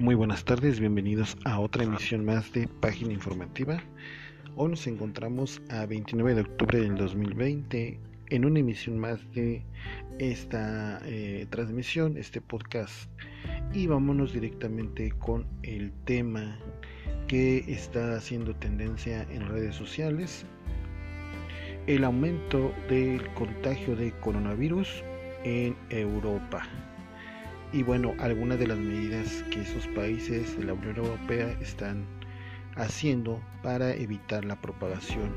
Muy buenas tardes, bienvenidos a otra emisión más de Página Informativa. Hoy nos encontramos a 29 de octubre del 2020 en una emisión más de esta eh, transmisión, este podcast. Y vámonos directamente con el tema que está haciendo tendencia en redes sociales. El aumento del contagio de coronavirus en Europa y bueno, algunas de las medidas que esos países de la Unión Europea están haciendo para evitar la propagación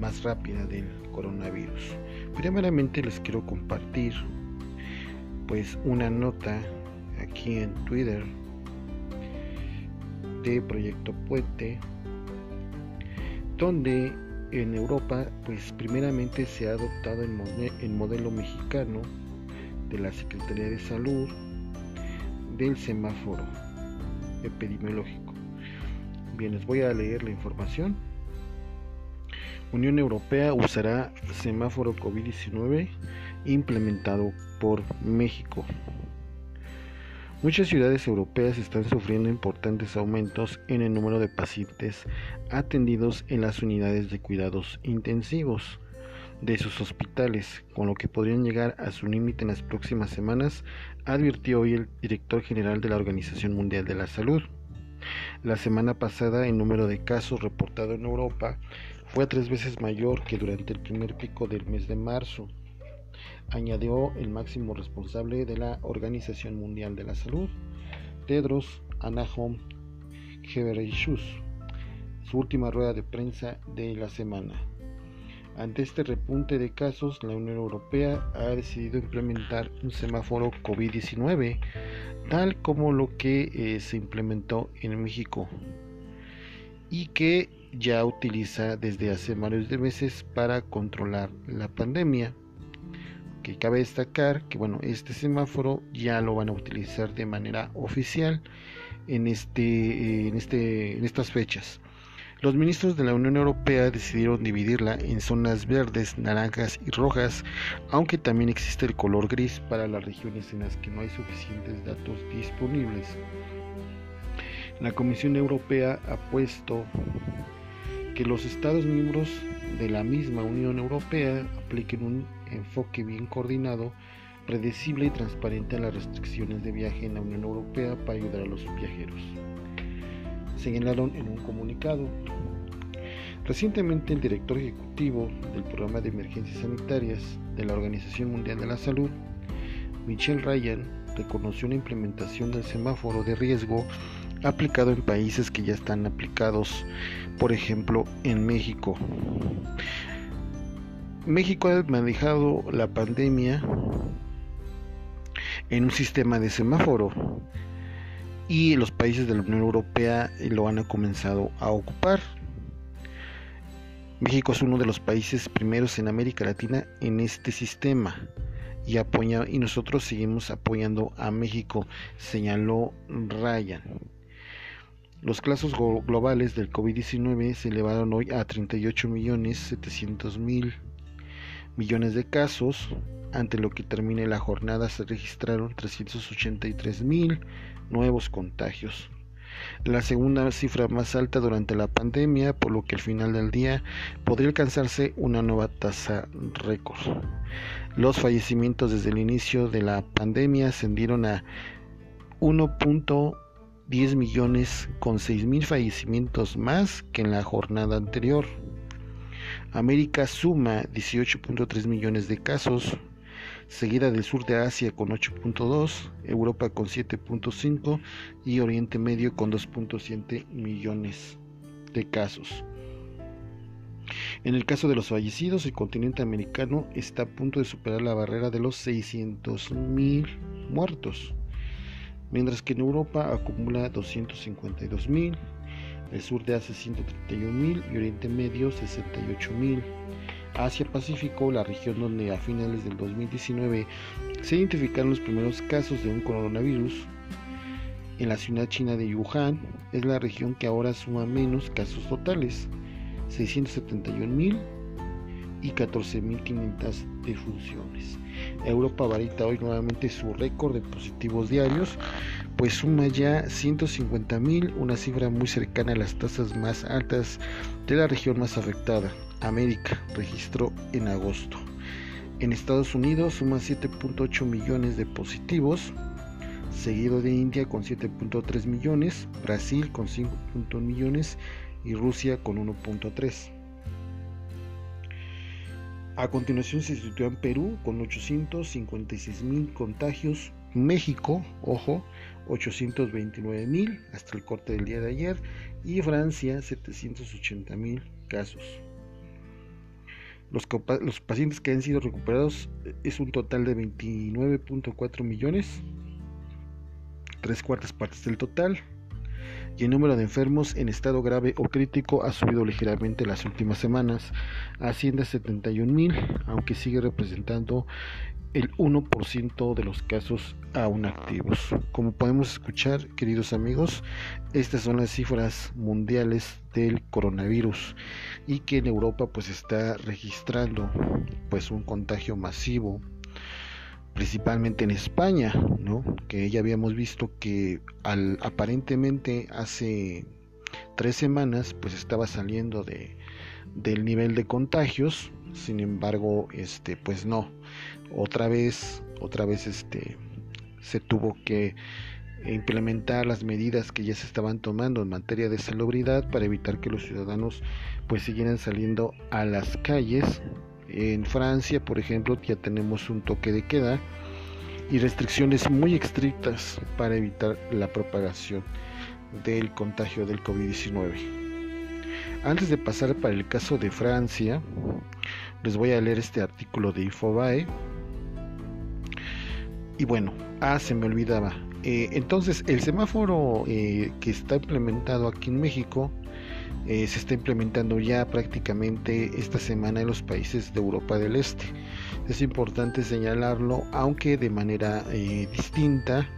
más rápida del coronavirus. Primeramente les quiero compartir pues una nota aquí en Twitter de Proyecto Puente donde en Europa pues primeramente se ha adoptado el, modelo mexicano de la Secretaría de Salud del semáforo epidemiológico. Bien, les voy a leer la información. Unión Europea usará semáforo COVID-19 implementado por México. Muchas ciudades europeas están sufriendo importantes aumentos en el número de pacientes atendidos en las unidades de cuidados intensivos de sus hospitales, con lo que podrían llegar a su límite en las próximas semanas, advirtió hoy el director general de la Organización Mundial de la Salud. La semana pasada el número de casos reportado en Europa fue tres veces mayor que durante el primer pico del mes de marzo, añadió el máximo responsable de la Organización Mundial de la Salud, Tedros Adhanom Ghebreyesus, su última rueda de prensa de la semana. Ante este repunte de casos, la Unión Europea ha decidido implementar un semáforo COVID-19, tal como lo que eh, se implementó en México y que ya utiliza desde hace varios meses para controlar la pandemia. Que cabe destacar que bueno, este semáforo ya lo van a utilizar de manera oficial en este en este en estas fechas. Los ministros de la Unión Europea decidieron dividirla en zonas verdes, naranjas y rojas, aunque también existe el color gris para las regiones en las que no hay suficientes datos disponibles. La Comisión Europea ha puesto que los Estados miembros de la misma Unión Europea apliquen un enfoque bien coordinado, predecible y transparente a las restricciones de viaje en la Unión Europea para ayudar a los viajeros señalaron en un comunicado. Recientemente el director ejecutivo del programa de emergencias sanitarias de la Organización Mundial de la Salud, Michelle Ryan, reconoció la implementación del semáforo de riesgo aplicado en países que ya están aplicados, por ejemplo en México. México ha manejado la pandemia en un sistema de semáforo y los países de la Unión Europea lo han comenzado a ocupar. México es uno de los países primeros en América Latina en este sistema y, apoya, y nosotros seguimos apoyando a México, señaló Ryan. Los casos globales del COVID-19 se elevaron hoy a 38 millones 700 mil millones de casos. Ante lo que termine la jornada se registraron 383 mil nuevos contagios. La segunda cifra más alta durante la pandemia, por lo que al final del día podría alcanzarse una nueva tasa récord. Los fallecimientos desde el inicio de la pandemia ascendieron a 1.10 millones con 6 mil fallecimientos más que en la jornada anterior. América suma 18.3 millones de casos, seguida del sur de Asia con 8.2, Europa con 7.5 y Oriente Medio con 2.7 millones de casos. En el caso de los fallecidos, el continente americano está a punto de superar la barrera de los 600.000 muertos, mientras que en Europa acumula 252.000, el sur de Asia 131.000 y Oriente Medio 68.000. Asia-Pacífico, la región donde a finales del 2019 se identificaron los primeros casos de un coronavirus, en la ciudad china de Wuhan, es la región que ahora suma menos casos totales, 671.000, y 14.500 defunciones. Europa varita hoy nuevamente su récord de positivos diarios, pues suma ya 150.000, una cifra muy cercana a las tasas más altas de la región más afectada, América, registró en agosto. En Estados Unidos suma 7.8 millones de positivos, seguido de India con 7.3 millones, Brasil con 5.1 millones y Rusia con 1.3. A continuación se sitúa en Perú con 856 mil contagios, México, ojo, 829 mil hasta el corte del día de ayer y Francia 780 mil casos. Los, pacientes que han sido recuperados eh, es un total de 29.4 millones, tres cuartas partes del total y el número de enfermos en estado grave o crítico ha subido ligeramente las últimas semanas, asciende a 71 mil, aunque sigue representando el 1% de los casos aún activos. Como podemos escuchar, queridos amigos, estas son las cifras mundiales del coronavirus y que en Europa pues está registrando pues un contagio masivo principalmente en España, ¿no? que ya habíamos visto que al, aparentemente hace tres semanas pues estaba saliendo de, del nivel de contagios, sin embargo, este, pues no, otra vez, otra vez este, se tuvo que implementar las medidas que ya se estaban tomando en materia de salubridad para evitar que los ciudadanos pues siguieran saliendo a las calles en Francia, por ejemplo, ya tenemos un toque de queda y restricciones muy estrictas para evitar la propagación del contagio del COVID-19. Antes de pasar para el caso de Francia, les voy a leer este artículo de Infobae. Y bueno, ah, se me olvidaba. Eh, entonces, el semáforo eh, que está implementado aquí en México eh, se está implementando ya prácticamente esta semana en los países de Europa del Este. Es importante señalarlo, aunque de manera eh, distinta,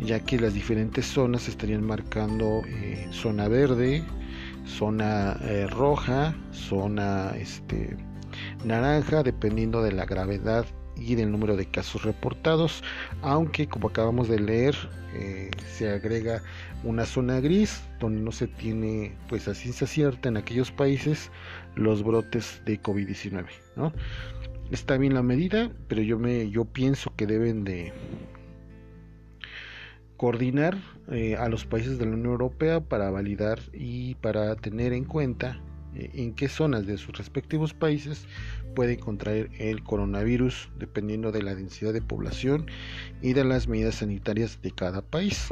ya que las diferentes zonas estarían marcando eh, zona verde, zona roja, zona este, naranja, dependiendo de la gravedad y del número de casos reportados, aunque como acabamos de leer se agrega una zona gris donde no se tiene pues a ciencia cierta en aquellos países los brotes de COVID-19, ¿no? Está bien la medida, pero yo me yo pienso que deben de coordinar eh, a los países de la Unión Europea para validar y para tener en cuenta eh, en qué zonas de sus respectivos países pueden contraer el coronavirus dependiendo de la densidad de población y de las medidas sanitarias de cada país,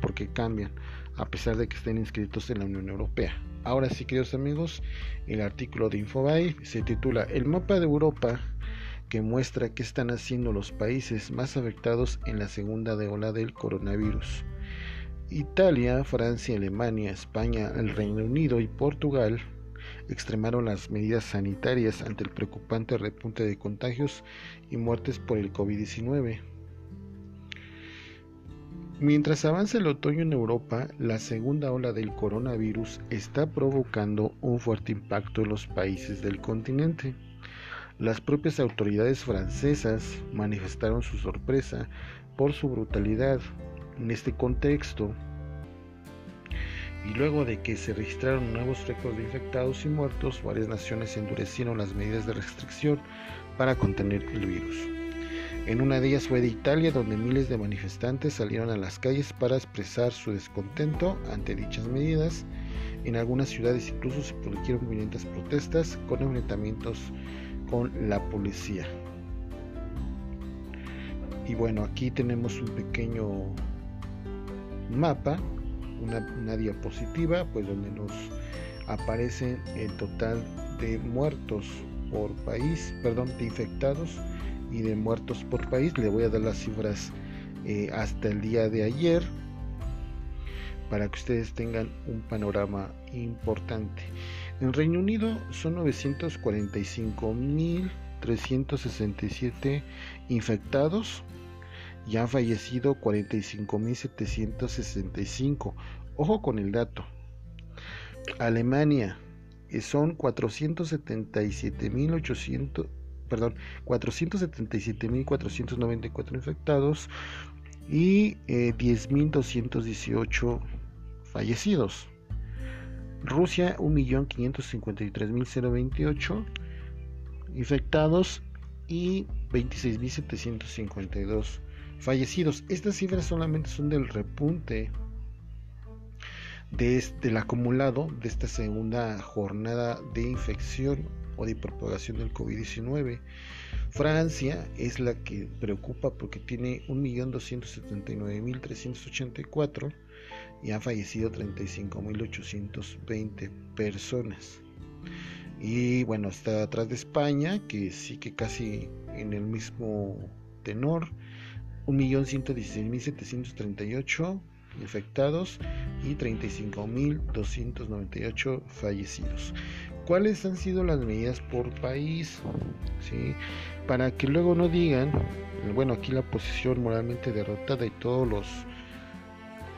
porque cambian a pesar de que estén inscritos en la Unión Europea. Ahora sí, queridos amigos, el artículo de Infobae se titula El mapa de Europa que muestra qué están haciendo los países más afectados en la segunda ola del coronavirus. Italia, Francia, Alemania, España, el Reino Unido y Portugal extremaron las medidas sanitarias ante el preocupante repunte de contagios y muertes por el COVID-19. Mientras avanza el otoño en Europa, la segunda ola del coronavirus está provocando un fuerte impacto en los países del continente. Las propias autoridades francesas manifestaron su sorpresa por su brutalidad. En este contexto, y luego de que se registraron nuevos récords de infectados y muertos, varias naciones endurecieron las medidas de restricción para contener el virus. En una de ellas fue de Italia, donde miles de manifestantes salieron a las calles para expresar su descontento ante dichas medidas. En algunas ciudades incluso se produjeron violentas protestas con enfrentamientos con la policía. Y bueno, aquí tenemos un pequeño mapa una, diapositiva pues donde nos aparece el total de muertos por país, perdón, de infectados y de muertos por país. Le voy a dar las cifras eh, hasta el día de ayer para que ustedes tengan un panorama importante. En Reino Unido son 945.367 infectados y han fallecido 45.765. Ojo con el dato. Alemania son 477.800 perdón, 477.494 infectados y 10.218 fallecidos. Rusia 1.553.028 infectados y 26.752 fallecidos. Estas cifras solamente son del repunte de del acumulado de esta segunda jornada de infección o de propagación del COVID-19. Francia es la que preocupa porque tiene 1.279.384 y han fallecido 35.820 personas. Y bueno, está atrás de España, que sí que casi en el mismo tenor, 1.116.738 infectados y 35.298 fallecidos. ¿Cuáles han sido las medidas por país? ¿Sí? Para que luego no digan, bueno, aquí la posición moralmente derrotada y todos los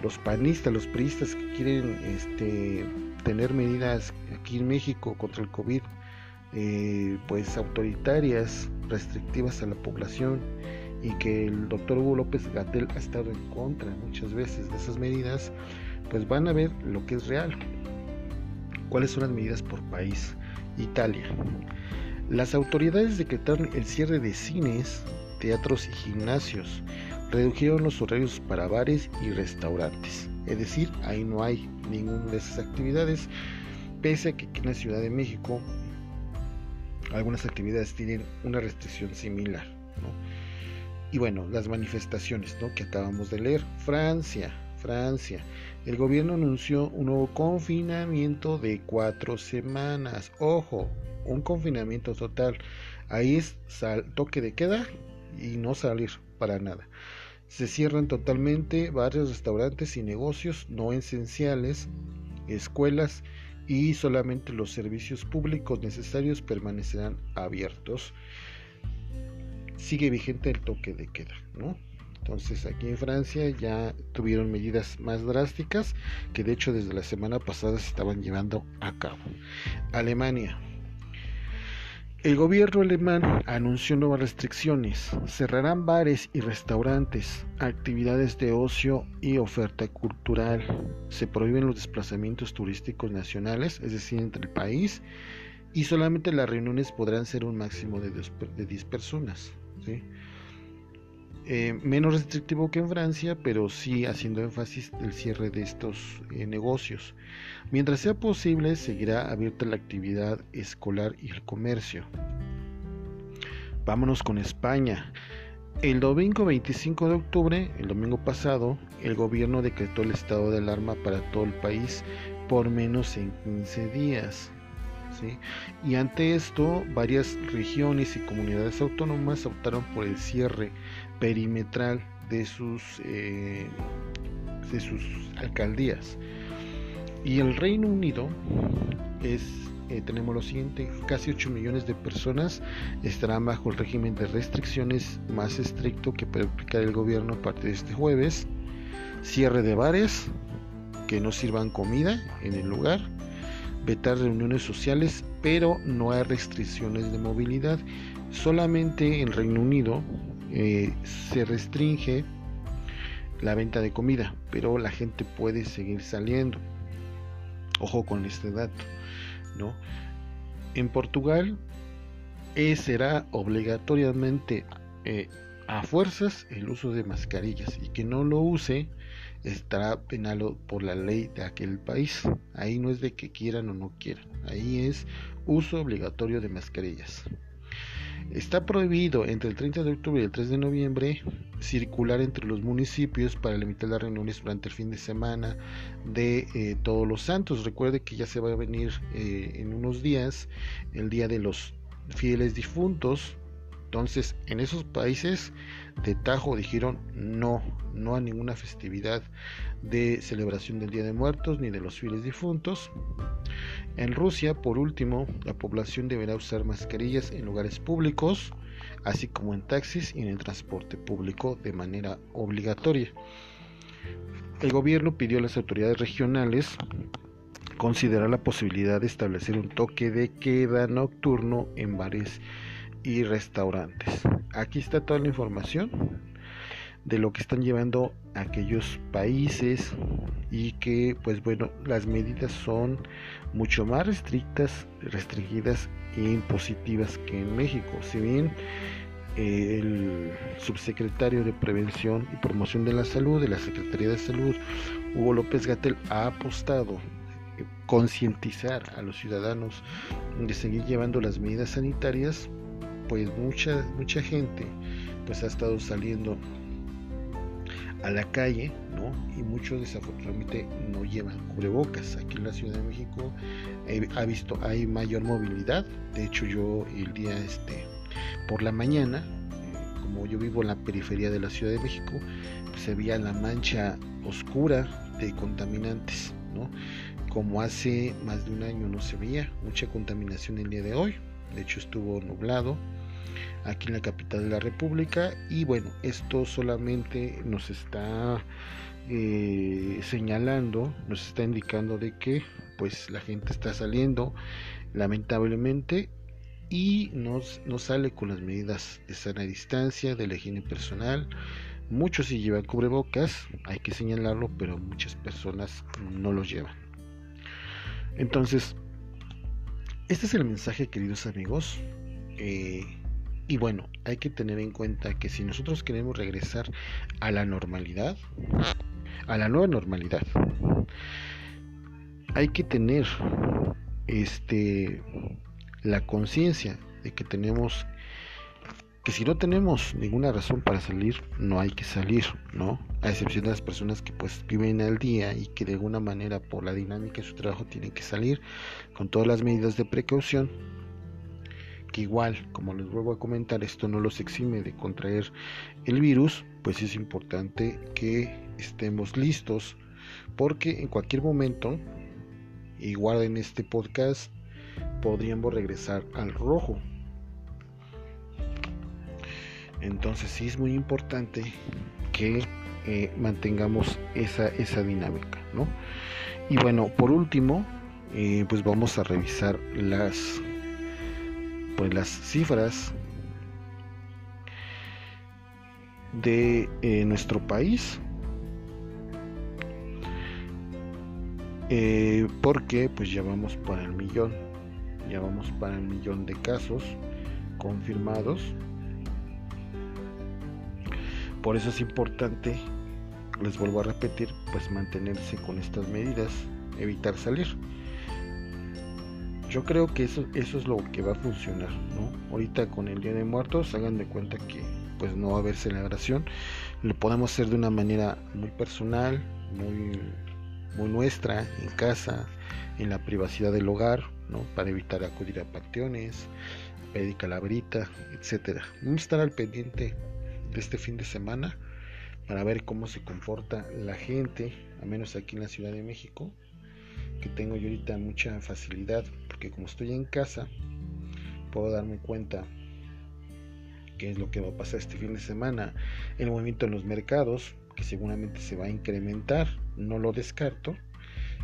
los panistas, los priistas que quieren este, tener medidas aquí en México contra el COVID, eh, pues autoritarias, restrictivas a la población y que el doctor Hugo López Gatel ha estado en contra muchas veces de esas medidas, pues van a ver lo que es real. ¿Cuáles son las medidas por país? Italia. Las autoridades decretaron el cierre de cines, teatros y gimnasios redujeron los horarios para bares y restaurantes. Es decir, ahí no hay ninguna de esas actividades, pese a que aquí en la Ciudad de México algunas actividades tienen una restricción similar. Y bueno, las manifestaciones ¿no? que acabamos de leer. Francia, Francia. El gobierno anunció un nuevo confinamiento de cuatro semanas. Ojo, un confinamiento total. Ahí es toque de queda y no salir para nada. Se cierran totalmente varios restaurantes y negocios no esenciales, escuelas y solamente los servicios públicos necesarios permanecerán abiertos. Sigue vigente el toque de queda, ¿no? Entonces aquí en Francia ya tuvieron medidas más drásticas que de hecho desde la semana pasada se estaban llevando a cabo. Alemania, el gobierno alemán anunció nuevas restricciones. Cerrarán bares y restaurantes, actividades de ocio y oferta cultural. Se prohíben los desplazamientos turísticos nacionales, es decir, entre el país, y solamente las reuniones podrán ser un máximo de 10 personas. Eh, menos restrictivo que en Francia, pero sí haciendo énfasis el cierre de estos eh, negocios. Mientras sea posible, seguirá abierta la actividad escolar y el comercio. Vámonos con España. El domingo 25 de octubre, el domingo pasado, el gobierno decretó el estado de alarma para todo el país por menos en 15 días. Y ante esto, varias regiones y comunidades autónomas optaron por el cierre perimetral de sus, eh, de sus alcaldías. Y el Reino Unido es, eh, tenemos lo siguiente, casi 8 millones de personas estarán bajo el régimen de restricciones más estricto que puede aplicar el gobierno a partir de este jueves. Cierre de bares que no sirvan comida en el lugar. Vetar reuniones sociales, pero no hay restricciones de movilidad. Solamente en Reino Unido eh, se restringe la venta de comida, pero la gente puede seguir saliendo. Ojo con este dato, ¿no? En Portugal eh, será obligatoriamente eh, a fuerzas el uso de mascarillas y que no lo use estará penado por la ley de aquel país. Ahí no es de que quieran o no quieran, ahí es uso obligatorio de mascarillas. Está prohibido entre el 30 de octubre y el 3 de noviembre circular entre los municipios para limitar las reuniones durante el fin de semana de eh, todos los santos. Recuerde que ya se va a venir eh, en unos días el día de los fieles difuntos. Entonces, en esos países de Tajo dijeron no, no a ninguna festividad de celebración del Día de Muertos ni de los fieles difuntos. En Rusia, por último, la población deberá usar mascarillas en lugares públicos, así como en taxis y en el transporte público de manera obligatoria. El gobierno pidió a las autoridades regionales considerar la posibilidad de establecer un toque de queda nocturno en bares y restaurantes. Aquí está toda la información de lo que están llevando aquellos países y que pues bueno las medidas son mucho más restrictas restringidas e impositivas que en México si bien el subsecretario de Prevención y Promoción de la Salud de la Secretaría de Salud, Hugo López Gatel, ha apostado concientizar a los ciudadanos de seguir llevando las medidas sanitarias, pues mucha mucha gente pues ha estado saliendo a la calle, ¿no? Y muchos desafortunadamente no llevan cubrebocas. Aquí en la Ciudad de México ha visto hay mayor movilidad. De hecho, yo el día este por la mañana, eh, como yo vivo en la periferia de la Ciudad de México, pues, se veía la mancha oscura de contaminantes, ¿no? Como hace más de un año no se veía mucha contaminación el día de hoy. De hecho, estuvo nublado aquí en la capital de la República y bueno, esto solamente nos está eh, señalando, nos está indicando de que pues la gente está saliendo lamentablemente y nos, sale con las medidas de sana distancia, de la higiene personal. Muchos llevan cubrebocas, hay que señalarlo, pero muchas personas no los llevan. Entonces, este es el mensaje, queridos amigos. Eh, y bueno, hay que tener en cuenta que si nosotros queremos regresar a la normalidad, a la nueva normalidad, hay que tener este la conciencia de que tenemos que si no tenemos ninguna razón para salir, no hay que salir, ¿no? A excepción de las personas que pues viven al día y que de alguna manera por la dinámica de su trabajo tienen que salir con todas las medidas de precaución, que igual, como les vuelvo a comentar, esto no los exime de contraer el virus, pues es importante que estemos listos porque en cualquier momento, y guarden este podcast, podríamos regresar al rojo. Entonces sí es muy importante que eh, mantengamos esa, esa dinámica. ¿no? Y bueno, por último, eh, pues vamos a revisar las, pues las cifras de eh, nuestro país. porque pues ya vamos para el millón ya vamos para el millón de casos confirmados. Por eso es importante, les vuelvo a repetir, pues mantenerse con estas medidas, evitar salir. Yo creo que eso, eso es lo que va a funcionar, ¿no? Ahorita con el Día de Muertos, hagan de cuenta que pues no va a haber celebración. Lo podemos hacer de una manera muy personal, muy, muy nuestra, en casa, en la privacidad del hogar, para evitar acudir a panteones, pedir calabrita, etcétera. Vamos a estar al pendiente de este fin de semana para ver cómo se comporta la gente, a menos aquí en la Ciudad de México, que tengo yo ahorita mucha facilidad, porque como estoy en casa, puedo darme cuenta qué es lo que va a pasar este fin de semana, el movimiento en los mercados, que seguramente se va a incrementar, no lo descarto,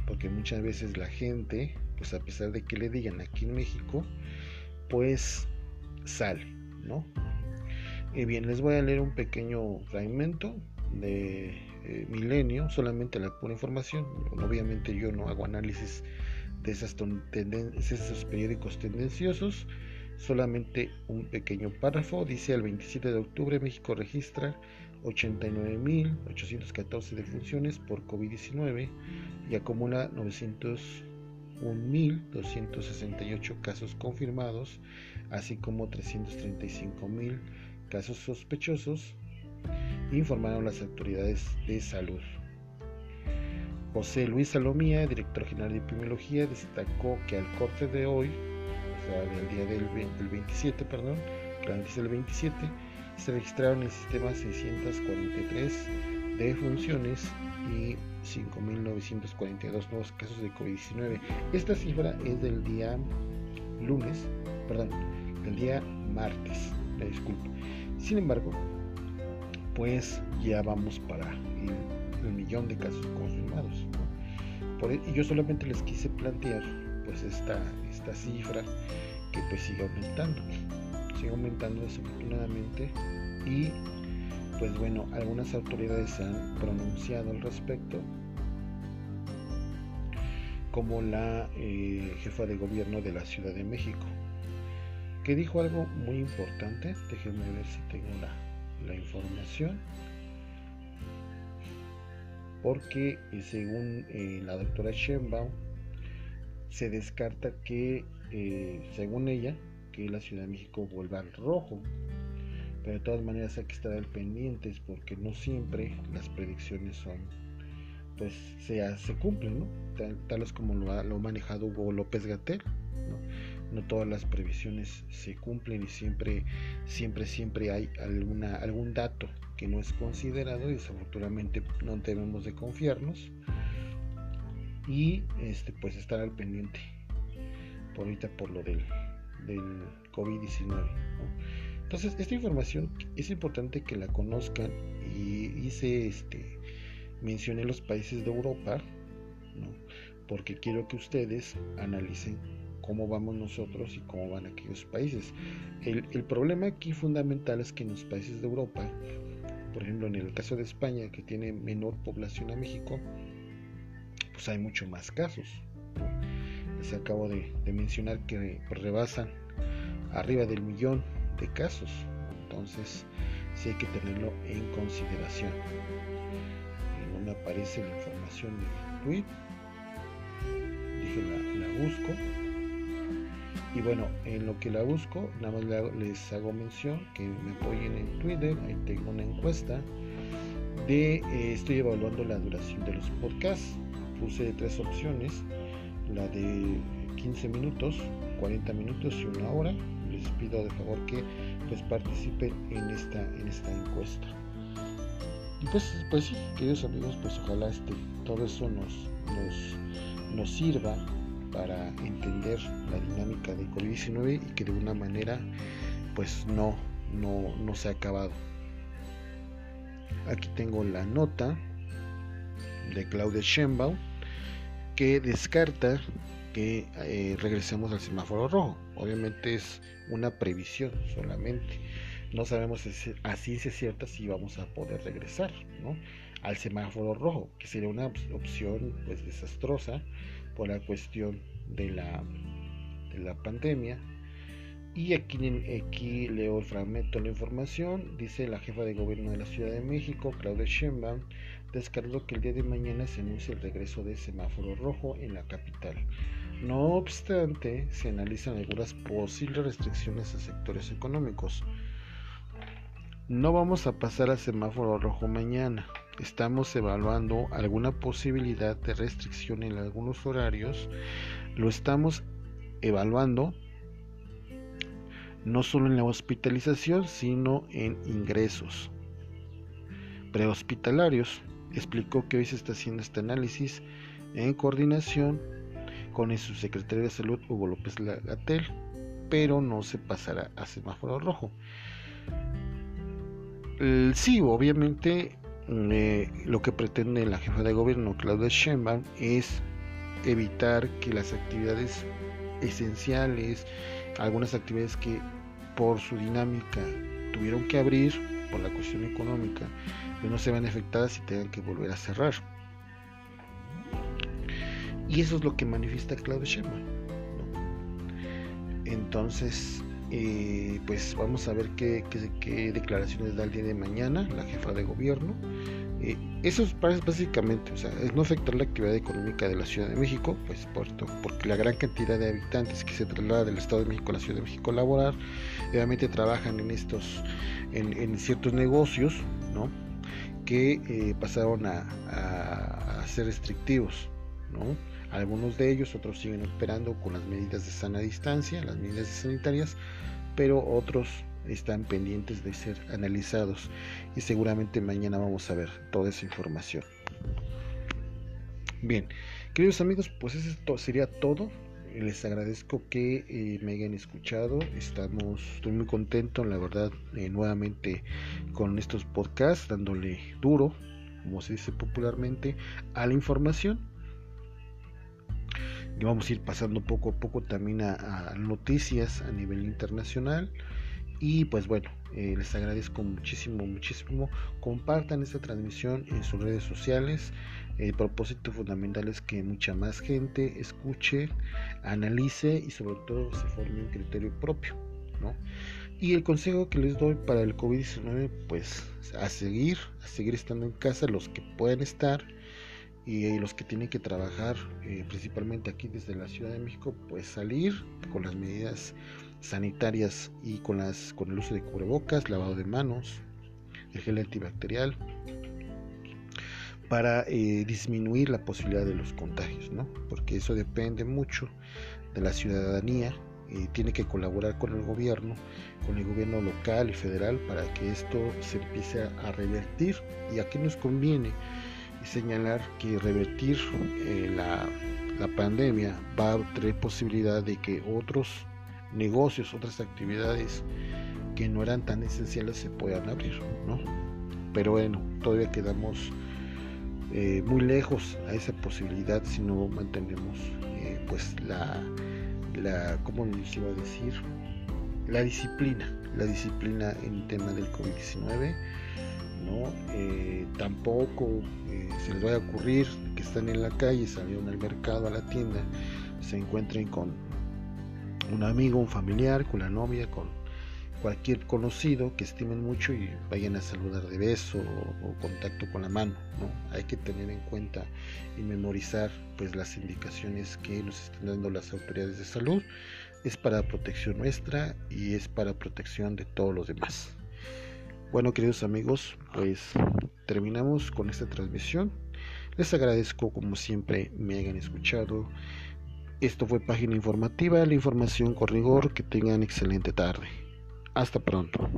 porque muchas veces la gente pues a pesar de que le digan aquí en México, pues sale, ¿no? Y bien, les voy a leer un pequeño fragmento de eh, Milenio, solamente la pura información. Obviamente yo no hago análisis de esos periódicos tendenciosos, solamente un pequeño párrafo. Dice el 27 de octubre México registra 89.814 defunciones por COVID-19 y acumula 900 1.268 casos confirmados, así como 335.000 casos sospechosos, informaron las autoridades de salud. José Luis Salomía, director general de epidemiología, destacó que al corte de hoy, o sea, del día del, 27, perdón, del 27, se registraron en el sistema 643 defunciones y 5.942 nuevos casos de COVID-19. Esta cifra es del día lunes, perdón, del día martes, me disculpo. Sin embargo, pues ya vamos para el, millón de casos confirmados. e, y yo solamente les quise plantear pues esta, esta cifra que pues sigue aumentando, sigue aumentando desafortunadamente y pues bueno, algunas autoridades se han pronunciado al respecto, como la eh, jefa de gobierno de la Ciudad de México, que dijo algo muy importante, déjenme ver si tengo la, la información, porque eh, según eh, la doctora Schenbaum, se descarta que, según ella, que la Ciudad de México vuelva al rojo pero de todas maneras hay que estar al pendientes porque no siempre las predicciones son pues se, se cumplen ¿no? tales como lo ha, lo manejado Hugo López Gatel ¿no? no todas las previsiones se cumplen y siempre siempre siempre hay alguna algún dato que no es considerado y desafortunadamente no debemos de confiarnos y este pues estar al pendiente por ahorita por lo del, del COVID-19 ¿no? Entonces, esta información es importante que la conozcan y hice este mencioné los países de Europa, porque quiero que ustedes analicen cómo vamos nosotros y cómo van aquellos países. El, el, problema aquí fundamental es que en los países de Europa, por ejemplo en el caso de España, que tiene menor población a México, pues hay mucho más casos. Les acabo de, de mencionar que rebasan arriba del millón de casos. Entonces, sí hay que tenerlo en consideración. no me aparece la información del tweet. Dije la, busco. Y bueno, en lo que la busco, nada más les hago mención que me apoyen en Twitter. Ahí tengo una encuesta de eh, estoy evaluando la duración de los podcasts. Puse tres opciones, la de 15 minutos, 40 minutos y una hora les pido de favor que pues participen en esta en esta encuesta y pues pues sí queridos amigos pues ojalá este todo eso nos nos, nos sirva para entender la dinámica de COVID-19 y que de una manera pues no no no se ha acabado aquí tengo la nota de Claudia Schembaum que descarta que eh, regresemos al semáforo rojo. Obviamente es una previsión solamente. No sabemos a ciencia cierta si vamos a poder regresar al semáforo rojo, que sería una opción pues desastrosa por la cuestión de la, de la pandemia. Y aquí, aquí leo el fragmento de la información. Dice la jefa de gobierno de la Ciudad de México, Claudia Sheinbaum, descartó que el día de mañana se anuncie el regreso de semáforo rojo en la capital. No obstante, se analizan algunas posibles restricciones a sectores económicos. No vamos a pasar al semáforo rojo mañana. Estamos evaluando alguna posibilidad de restricción en algunos horarios. Lo estamos evaluando no solo en la hospitalización, sino en ingresos prehospitalarios. Explicó que hoy se está haciendo este análisis en coordinación con su secretario de salud Hugo López Lagatel, pero no se pasará a semáforo rojo. Sí, obviamente eh, lo que pretende la jefa de gobierno Claudia Sheinbaum es evitar que las actividades esenciales, algunas actividades que por su dinámica tuvieron que abrir por la cuestión económica, que no se vean afectadas y tengan que volver a cerrar. Y eso es lo que manifiesta Claudio Sheinbaum. Entonces, eh, pues vamos a ver qué, declaraciones da el día de mañana la jefa de gobierno. Eh, eso es básicamente, o sea, es no afectar la actividad económica de la Ciudad de México, pues por, porque la gran cantidad de habitantes que se traslada del Estado de México a la Ciudad de México a laborar, obviamente trabajan en estos, en, ciertos negocios, ¿no? Que eh, pasaron a, a, a ser restrictivos, ¿no? Algunos de ellos, otros siguen operando con las medidas de sana distancia, las medidas sanitarias, pero otros están pendientes de ser analizados y seguramente mañana vamos a ver toda esa información. Bien, queridos amigos, pues eso sería todo. Les agradezco que eh, me hayan escuchado. Estamos, estoy muy contento, la verdad, eh, nuevamente con estos podcasts, dándole duro, como se dice popularmente, a la información y vamos a ir pasando poco a poco también a, noticias a nivel internacional. Y pues bueno eh, les agradezco muchísimo muchísimo. Compartan esta transmisión en sus redes sociales. El propósito fundamental es que mucha más gente escuche analice y sobre todo se forme un criterio propio ¿no? y el consejo que les doy para el COVID-19 pues a seguir a seguir estando en casa los que pueden estar y los que tienen que trabajar eh, principalmente aquí desde la Ciudad de México pues salir con las medidas sanitarias y con las con el uso de cubrebocas lavado de manos el gel antibacterial para eh, disminuir la posibilidad de los contagios ¿no? porque eso depende mucho de la ciudadanía y tiene que colaborar con el gobierno con el gobierno local y federal para que esto se empiece a revertir y aquí nos conviene señalar que revertir eh, la, pandemia va a tener posibilidad de que otros negocios, otras actividades que no eran tan esenciales se puedan abrir, ¿no? Pero bueno, todavía quedamos eh, muy lejos a esa posibilidad si no mantenemos eh, pues la, la, ¿cómo les iba a decir? La disciplina, la disciplina en el tema del COVID-19 eh, tampoco eh, se les vaya a ocurrir que están en la calle, salieron al mercado, a la tienda, se encuentren con un amigo, un familiar, con la novia, con cualquier conocido que estimen mucho y vayan a saludar de beso o, contacto con la mano, Hay que tener en cuenta y memorizar pues las indicaciones que nos están dando las autoridades de salud. Es para protección nuestra y es para protección de todos los demás. Bueno, queridos amigos, pues terminamos con esta transmisión. Les agradezco como siempre me hayan escuchado. Esto fue página informativa, la información con rigor. Que tengan excelente tarde. Hasta pronto.